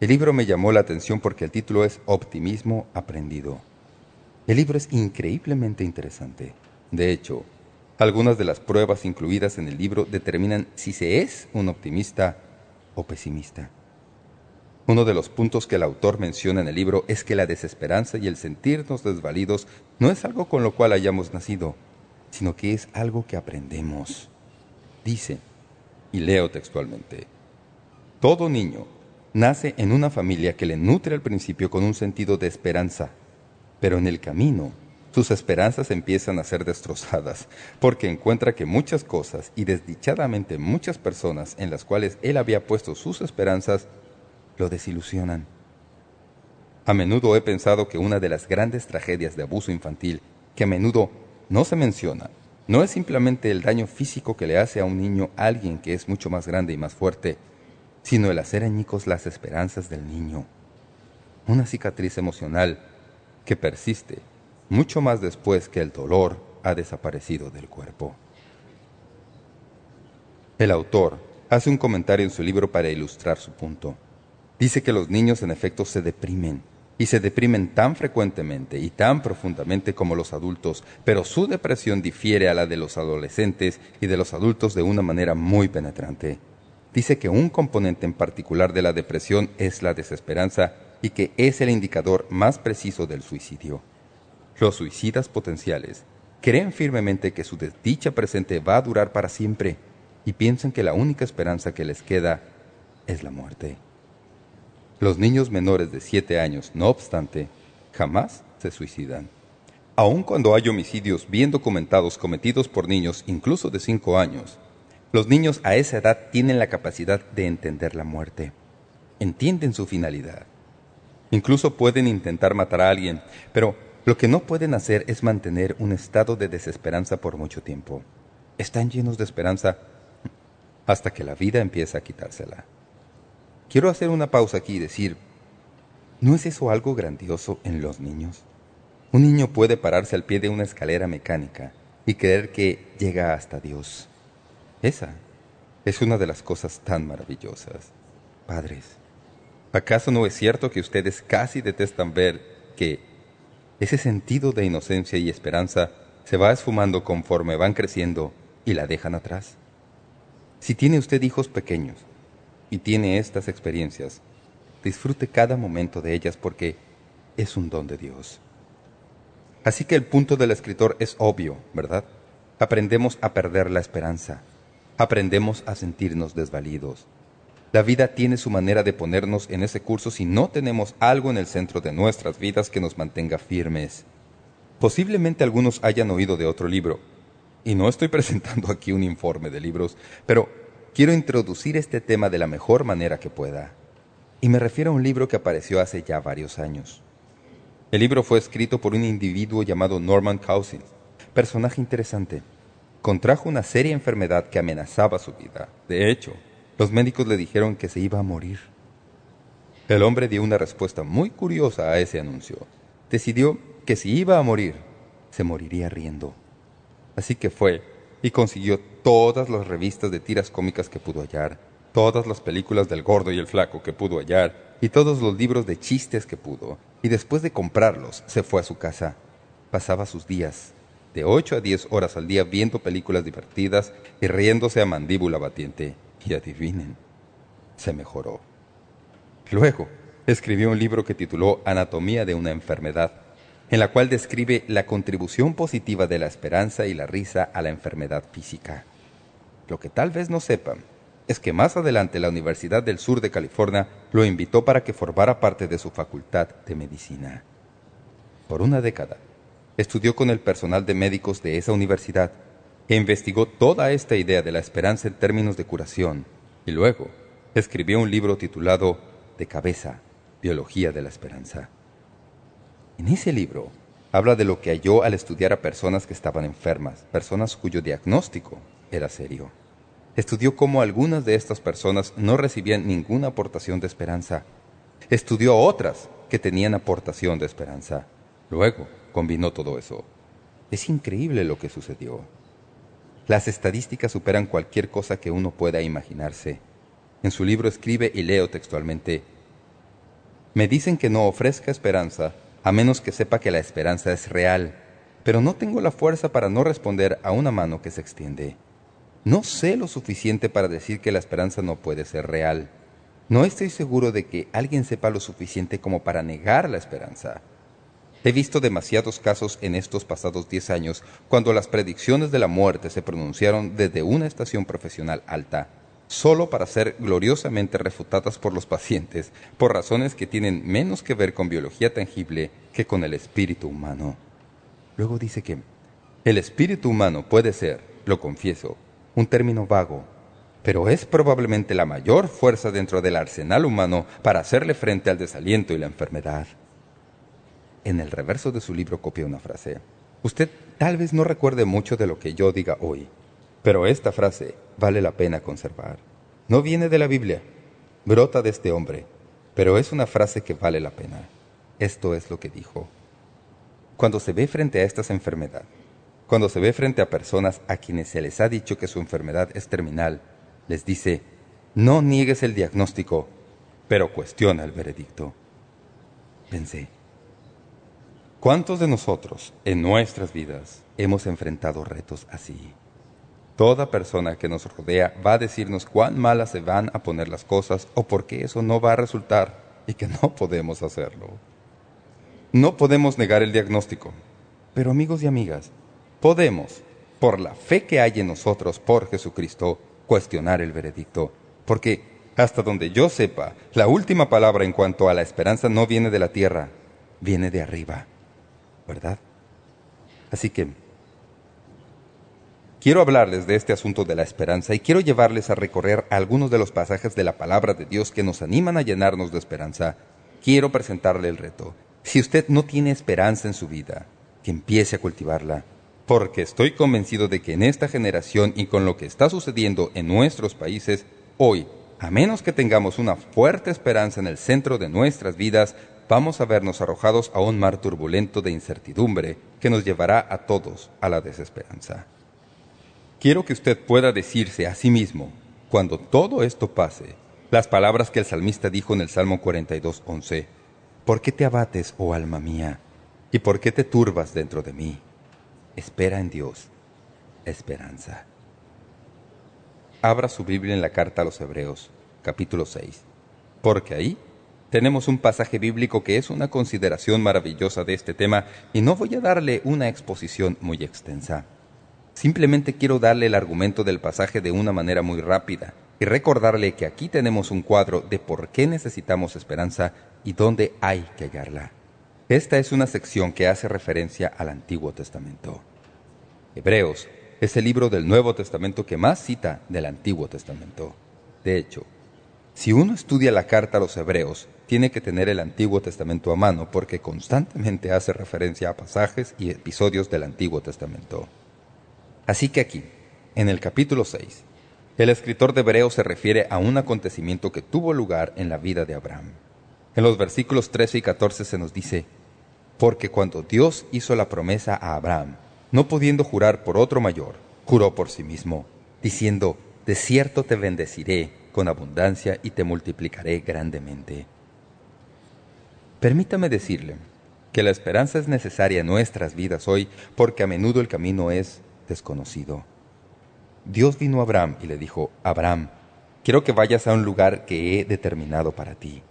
El libro me llamó la atención porque el título es Optimismo aprendido. El libro es increíblemente interesante. De hecho, algunas de las pruebas incluidas en el libro determinan si se es un optimista o pesimista. Uno de los puntos que el autor menciona en el libro es que la desesperanza y el sentirnos desvalidos no es algo con lo cual hayamos nacido. sino que es algo que aprendemos. Dice, y leo textualmente, Todo niño nace en una familia que le nutre al principio con un sentido de esperanza, pero en el camino sus esperanzas empiezan a ser destrozadas, porque encuentra que muchas cosas y desdichadamente muchas personas en las cuales él había puesto sus esperanzas lo desilusionan. A menudo he pensado que una de las grandes tragedias de abuso infantil, que a menudo no se menciona, no es simplemente el daño físico que le hace a un niño alguien que es mucho más grande y más fuerte, sino el hacer añicos las esperanzas del niño. Una cicatriz emocional que persiste mucho más después que el dolor ha desaparecido del cuerpo. El autor hace un comentario en su libro para ilustrar su punto. Dice que los niños en efecto se deprimen, y se deprimen tan frecuentemente y tan profundamente como los adultos, pero su depresión difiere a la de los adolescentes y de los adultos de una manera muy penetrante. Dice que un componente en particular de la depresión es la desesperanza y que es el indicador más preciso del suicidio. Los suicidas potenciales creen firmemente que su desdicha presente va a durar para siempre y piensan que la única esperanza que les queda es la muerte. Los niños menores de 7 años, no obstante, jamás se suicidan. Aun cuando hay homicidios bien documentados cometidos por niños incluso de 5 años, los niños a esa edad tienen la capacidad de entender la muerte. Entienden su finalidad. Incluso pueden intentar matar a alguien, pero lo que no pueden hacer es mantener un estado de desesperanza por mucho tiempo. Están llenos de esperanza hasta que la vida empieza a quitársela. Quiero hacer una pausa aquí y decir, ¿no es eso algo grandioso en los niños? Un niño puede pararse al pie de una escalera mecánica y creer que llega hasta Dios. Esa es una de las cosas tan maravillosas. Padres, ¿acaso no es cierto que ustedes casi detestan ver que ese sentido de inocencia y esperanza se va esfumando conforme van creciendo y la dejan atrás. Si tiene usted hijos pequeños y tiene estas experiencias, disfrute cada momento de ellas porque es un don de Dios. Así que el punto del escritor es obvio, ¿verdad? Aprendemos a perder la esperanza. Aprendemos a sentirnos desvalidos. La vida tiene su manera de ponernos en ese curso si no tenemos algo en el centro de nuestras vidas que nos mantenga firmes. Posiblemente algunos hayan oído de otro libro, y no estoy presentando aquí un informe de libros, pero quiero introducir este tema de la mejor manera que pueda. Y me refiero a un libro que apareció hace ya varios años. El libro fue escrito por un individuo llamado Norman Cousins, personaje interesante. Contrajo una seria enfermedad que amenazaba su vida. De hecho, los médicos le dijeron que se iba a morir. El hombre dio una respuesta muy curiosa a ese anuncio. Decidió que si iba a morir, se moriría riendo. Así que fue y consiguió todas las revistas de tiras cómicas que pudo hallar, todas las películas del gordo y el flaco que pudo hallar, y todos los libros de chistes que pudo, y después de comprarlos se fue a su casa. Pasaba sus días, de ocho a diez horas al día viendo películas divertidas y riéndose a mandíbula batiente. Y adivinen, se mejoró. Luego, escribió un libro que tituló Anatomía de una enfermedad, en la cual describe la contribución positiva de la esperanza y la risa a la enfermedad física. Lo que tal vez no sepan es que más adelante la Universidad del Sur de California lo invitó para que formara parte de su facultad de medicina. Por una década, estudió con el personal de médicos de esa universidad e investigó toda esta idea de la esperanza en términos de curación y luego escribió un libro titulado De cabeza, Biología de la Esperanza. En ese libro habla de lo que halló al estudiar a personas que estaban enfermas, personas cuyo diagnóstico era serio. Estudió cómo algunas de estas personas no recibían ninguna aportación de esperanza. Estudió otras que tenían aportación de esperanza. Luego combinó todo eso. Es increíble lo que sucedió. Las estadísticas superan cualquier cosa que uno pueda imaginarse. En su libro escribe y leo textualmente, Me dicen que no ofrezca esperanza a menos que sepa que la esperanza es real, pero no tengo la fuerza para no responder a una mano que se extiende. No sé lo suficiente para decir que la esperanza no puede ser real. No estoy seguro de que alguien sepa lo suficiente como para negar la esperanza. He visto demasiados casos en estos pasados diez años cuando las predicciones de la muerte se pronunciaron desde una estación profesional alta, solo para ser gloriosamente refutadas por los pacientes por razones que tienen menos que ver con biología tangible que con el espíritu humano. Luego dice que el espíritu humano puede ser, lo confieso, un término vago, pero es probablemente la mayor fuerza dentro del arsenal humano para hacerle frente al desaliento y la enfermedad en el reverso de su libro copia una frase. Usted tal vez no recuerde mucho de lo que yo diga hoy, pero esta frase vale la pena conservar. No viene de la Biblia, brota de este hombre, pero es una frase que vale la pena. Esto es lo que dijo. Cuando se ve frente a estas enfermedades, cuando se ve frente a personas a quienes se les ha dicho que su enfermedad es terminal, les dice, no niegues el diagnóstico, pero cuestiona el veredicto. Pensé, ¿Cuántos de nosotros en nuestras vidas hemos enfrentado retos así? Toda persona que nos rodea va a decirnos cuán malas se van a poner las cosas o por qué eso no va a resultar y que no podemos hacerlo. No podemos negar el diagnóstico, pero amigos y amigas, podemos, por la fe que hay en nosotros por Jesucristo, cuestionar el veredicto, porque hasta donde yo sepa, la última palabra en cuanto a la esperanza no viene de la tierra, viene de arriba. ¿verdad? Así que quiero hablarles de este asunto de la esperanza y quiero llevarles a recorrer algunos de los pasajes de la palabra de Dios que nos animan a llenarnos de esperanza. Quiero presentarle el reto. Si usted no tiene esperanza en su vida, que empiece a cultivarla, porque estoy convencido de que en esta generación y con lo que está sucediendo en nuestros países, hoy, a menos que tengamos una fuerte esperanza en el centro de nuestras vidas, vamos a vernos arrojados a un mar turbulento de incertidumbre que nos llevará a todos a la desesperanza. Quiero que usted pueda decirse a sí mismo, cuando todo esto pase, las palabras que el salmista dijo en el Salmo 42.11, ¿Por qué te abates, oh alma mía? ¿Y por qué te turbas dentro de mí? Espera en Dios. Esperanza. Abra su Biblia en la carta a los Hebreos, capítulo 6, porque ahí tenemos un pasaje bíblico que es una consideración maravillosa de este tema y no voy a darle una exposición muy extensa. Simplemente quiero darle el argumento del pasaje de una manera muy rápida y recordarle que aquí tenemos un cuadro de por qué necesitamos esperanza y dónde hay que hallarla. Esta es una sección que hace referencia al Antiguo Testamento. Hebreos es el libro del Nuevo Testamento que más cita del Antiguo Testamento. De hecho, si uno estudia la carta a los Hebreos, tiene que tener el Antiguo Testamento a mano porque constantemente hace referencia a pasajes y episodios del Antiguo Testamento. Así que aquí, en el capítulo 6, el escritor de Hebreos se refiere a un acontecimiento que tuvo lugar en la vida de Abraham. En los versículos 13 y 14 se nos dice, Porque cuando Dios hizo la promesa a Abraham, no pudiendo jurar por otro mayor, juró por sí mismo, diciendo, De cierto te bendeciré con abundancia y te multiplicaré grandemente. Permítame decirle que la esperanza es necesaria en nuestras vidas hoy porque a menudo el camino es desconocido. Dios vino a Abraham y le dijo, Abraham, quiero que vayas a un lugar que he determinado para ti.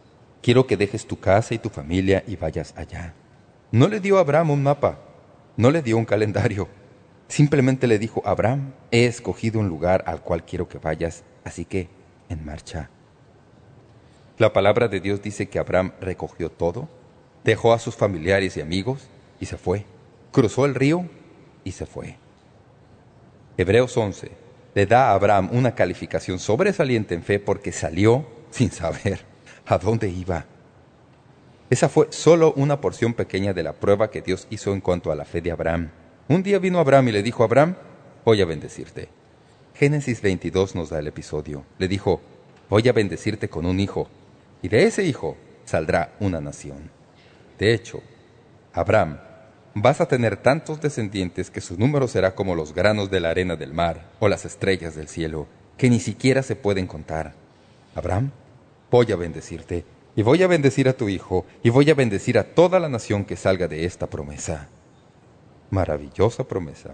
Quiero que dejes tu casa y tu familia y vayas allá. No le dio a Abraham un mapa, no le dio un calendario. Simplemente le dijo, Abraham, he escogido un lugar al cual quiero que vayas, así que en marcha. La palabra de Dios dice que Abraham recogió todo, dejó a sus familiares y amigos y se fue. Cruzó el río y se fue. Hebreos 11 le da a Abraham una calificación sobresaliente en fe porque salió sin saber a dónde iba. Esa fue solo una porción pequeña de la prueba que Dios hizo en cuanto a la fe de Abraham. Un día vino Abraham y le dijo a Abraham, voy a bendecirte. Génesis 22 nos da el episodio. Le dijo, voy a bendecirte con un hijo y de ese hijo saldrá una nación. De hecho, Abraham, vas a tener tantos descendientes que su número será como los granos de la arena del mar o las estrellas del cielo, que ni siquiera se pueden contar. Abraham, voy a bendecirte, y voy a bendecir a tu hijo, y voy a bendecir a toda la nación que salga de esta promesa. Maravillosa promesa.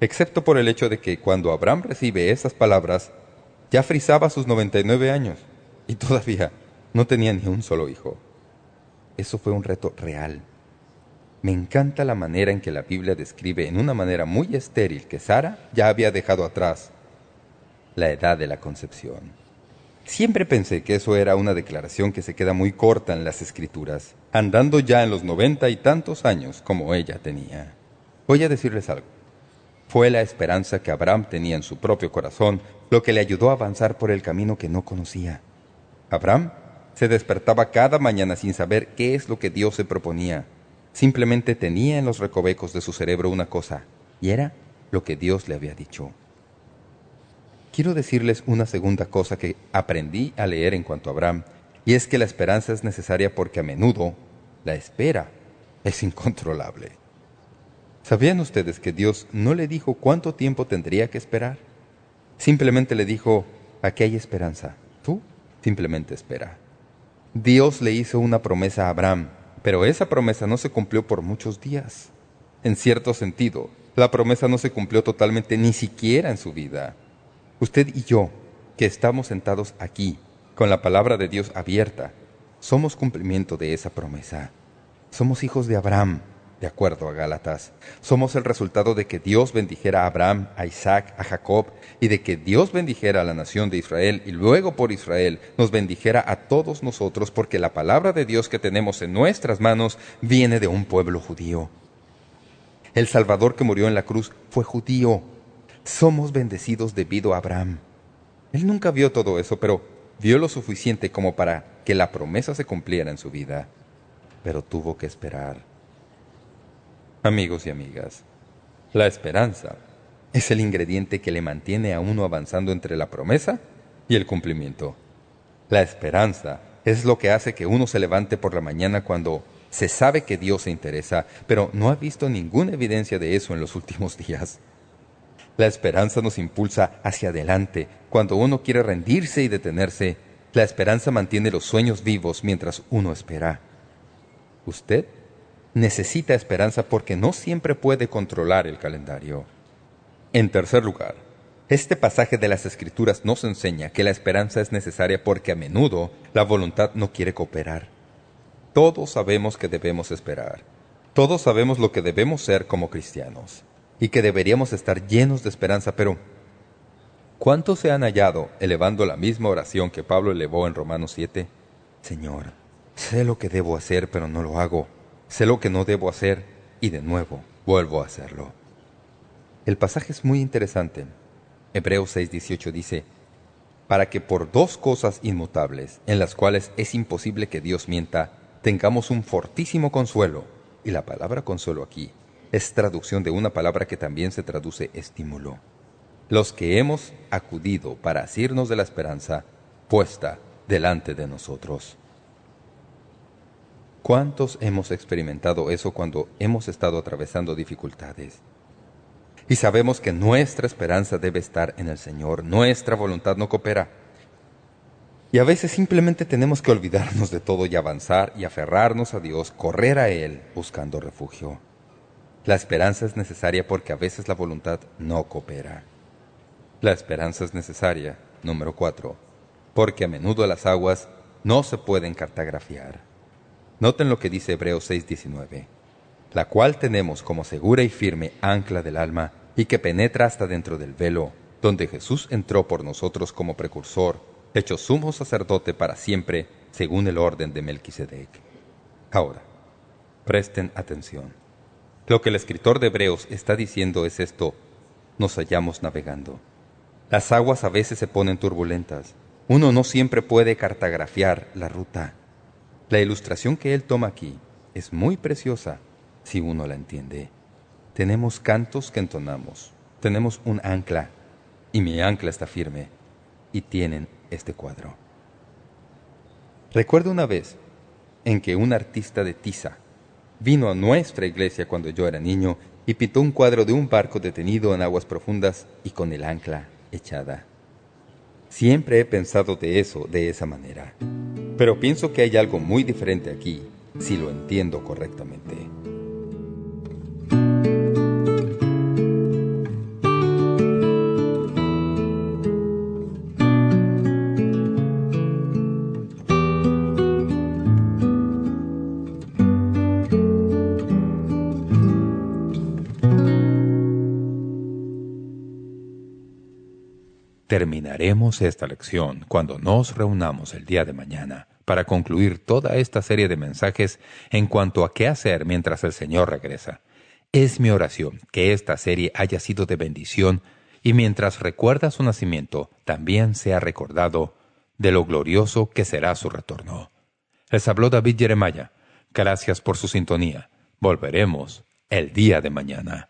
Excepto por el hecho de que cuando Abraham recibe esas palabras, ya frisaba sus 99 años y todavía no tenía ni un solo hijo. eso fue un reto real. Me encanta la manera en que la Biblia describe en una manera muy estéril que Sara ya había dejado atrás la edad de la concepción. Siempre pensé que eso era una declaración que se queda muy corta en las Escrituras, andando ya en los noventa y tantos años como ella tenía. Voy a decirles algo. Fue la esperanza que Abraham tenía en su propio corazón lo que le ayudó a avanzar por el camino que no conocía. Abraham se despertaba cada mañana sin saber qué es lo que Dios se proponía. Simplemente tenía en los recovecos de su cerebro una cosa, y era lo que Dios le había dicho. Quiero decirles una segunda cosa que aprendí a leer en cuanto a Abraham, y es que la esperanza es necesaria porque a menudo la espera es incontrolable. ¿Sabían ustedes que Dios no le dijo cuánto tiempo tendría que esperar? Simplemente le dijo, aquí hay esperanza. Tú simplemente espera. Dios le hizo una promesa a Abraham, pero esa promesa no se cumplió por muchos días. En cierto sentido, la promesa no se cumplió totalmente ni siquiera en su vida. Usted y yo, que estamos sentados aquí, con la palabra de Dios abierta, somos cumplimiento de esa promesa. Somos hijos de Abraham, de acuerdo a Gálatas. Somos el resultado de que Dios bendijera a Abraham, a Isaac, a Jacob, y de que Dios bendijera a la nación de Israel, y luego por Israel nos bendijera a todos nosotros, porque la palabra de Dios que tenemos en nuestras manos viene de un pueblo judío. El Salvador que murió en la cruz fue judío, somos bendecidos debido a Abraham. Él nunca vio todo eso, pero vio lo suficiente como para que la promesa se cumpliera en su vida. Pero tuvo que esperar. Amigos y amigas, la esperanza es el ingrediente que le mantiene a uno avanzando entre la promesa y el cumplimiento. La esperanza es lo que hace que uno se levante por la mañana cuando se sabe que Dios se interesa, pero no ha visto ninguna evidencia de eso en los últimos días. La esperanza nos impulsa hacia adelante. Cuando uno quiere rendirse y detenerse, la esperanza mantiene los sueños vivos mientras uno espera. Usted necesita esperanza porque no siempre puede controlar el calendario. En tercer lugar, este pasaje de las Escrituras nos enseña que la esperanza es necesaria porque a menudo la voluntad no quiere cooperar. Todos sabemos que debemos esperar. Todos sabemos lo que debemos ser como cristianos y que deberíamos estar llenos de esperanza, pero ¿cuántos se han hallado elevando la misma oración que Pablo elevó en Romanos 7? Señor, sé lo que debo hacer, pero no lo hago. Sé lo que no debo hacer, y de nuevo vuelvo a hacerlo. El pasaje es muy interesante. Hebreos 6.18 dice, para que por dos cosas inmutables, en las cuales es imposible que Dios mienta, tengamos un fortísimo consuelo. Y la palabra consuelo aquí es traducción de una palabra que también se traduce estímulo. Los que hemos acudido para asirnos de la esperanza puesta delante de nosotros. ¿Cuántos hemos experimentado eso cuando hemos estado atravesando dificultades? Y sabemos que nuestra esperanza debe estar en el Señor, nuestra voluntad no coopera. Y a veces simplemente tenemos que olvidarnos de todo y avanzar y aferrarnos a Dios, correr a Él buscando refugio. La esperanza es necesaria porque a veces la voluntad no coopera. La esperanza es necesaria, número cuatro, porque a menudo las aguas no se pueden cartografiar. Noten lo que dice Hebreos 6.19, la cual tenemos como segura y firme ancla del alma y que penetra hasta dentro del velo, donde Jesús entró por nosotros como precursor, hecho sumo sacerdote para siempre, según el orden de Melquisedec. Ahora, presten atención. Lo que el escritor de Hebreos está diciendo es esto, nos hallamos navegando. Las aguas a veces se ponen turbulentas. Uno no siempre puede cartografiar la ruta. La ilustración que él toma aquí es muy preciosa si uno la entiende. Tenemos cantos que entonamos. Tenemos un ancla. Y mi ancla está firme. Y tienen este cuadro. Recuerdo una vez en que un artista de tiza vino a nuestra iglesia cuando yo era niño y pintó un cuadro de un barco detenido en aguas profundas y con el ancla echada. Siempre he pensado de eso de esa manera, pero pienso que hay algo muy diferente aquí, si lo entiendo correctamente. Terminaremos esta lección cuando nos reunamos el día de mañana para concluir toda esta serie de mensajes en cuanto a qué hacer mientras el Señor regresa. Es mi oración que esta serie haya sido de bendición y mientras recuerda su nacimiento, también sea recordado de lo glorioso que será su retorno. Les habló David Jeremiah. Gracias por su sintonía. Volveremos el día de mañana.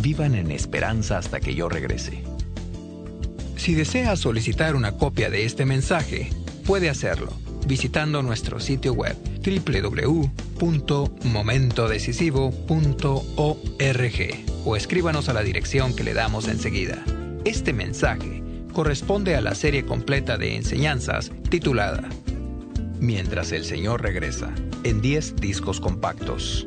Vivan en esperanza hasta que yo regrese. Si desea solicitar una copia de este mensaje, puede hacerlo visitando nuestro sitio web www.momentodecisivo.org o escríbanos a la dirección que le damos enseguida. Este mensaje corresponde a la serie completa de enseñanzas titulada Mientras el Señor regresa, en 10 discos compactos.